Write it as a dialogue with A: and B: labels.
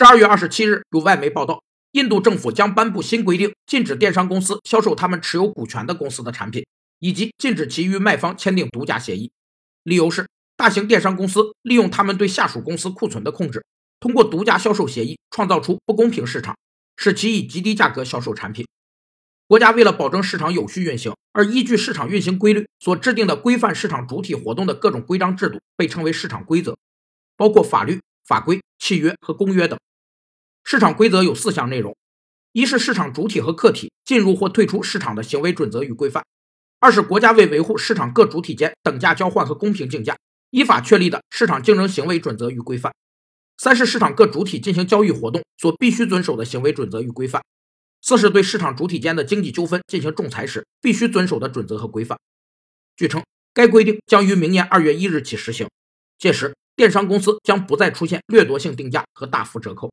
A: 十二月二十七日，有外媒报道，印度政府将颁布新规定，禁止电商公司销售他们持有股权的公司的产品，以及禁止其与卖方签订独家协议。理由是，大型电商公司利用他们对下属公司库存的控制，通过独家销售协议创造出不公平市场，使其以极低价格销售产品。国家为了保证市场有序运行，而依据市场运行规律所制定的规范市场主体活动的各种规章制度，被称为市场规则，包括法律、法规、契约和公约等。市场规则有四项内容：一是市场主体和客体进入或退出市场的行为准则与规范；二是国家为维护市场各主体间等价交换和公平竞价，依法确立的市场竞争行为准则与规范；三是市场各主体进行交易活动所必须遵守的行为准则与规范。四是对市场主体间的经济纠纷进行仲裁时必须遵守的准则和规范。据称，该规定将于明年二月一日起实行，届时电商公司将不再出现掠夺性定价和大幅折扣。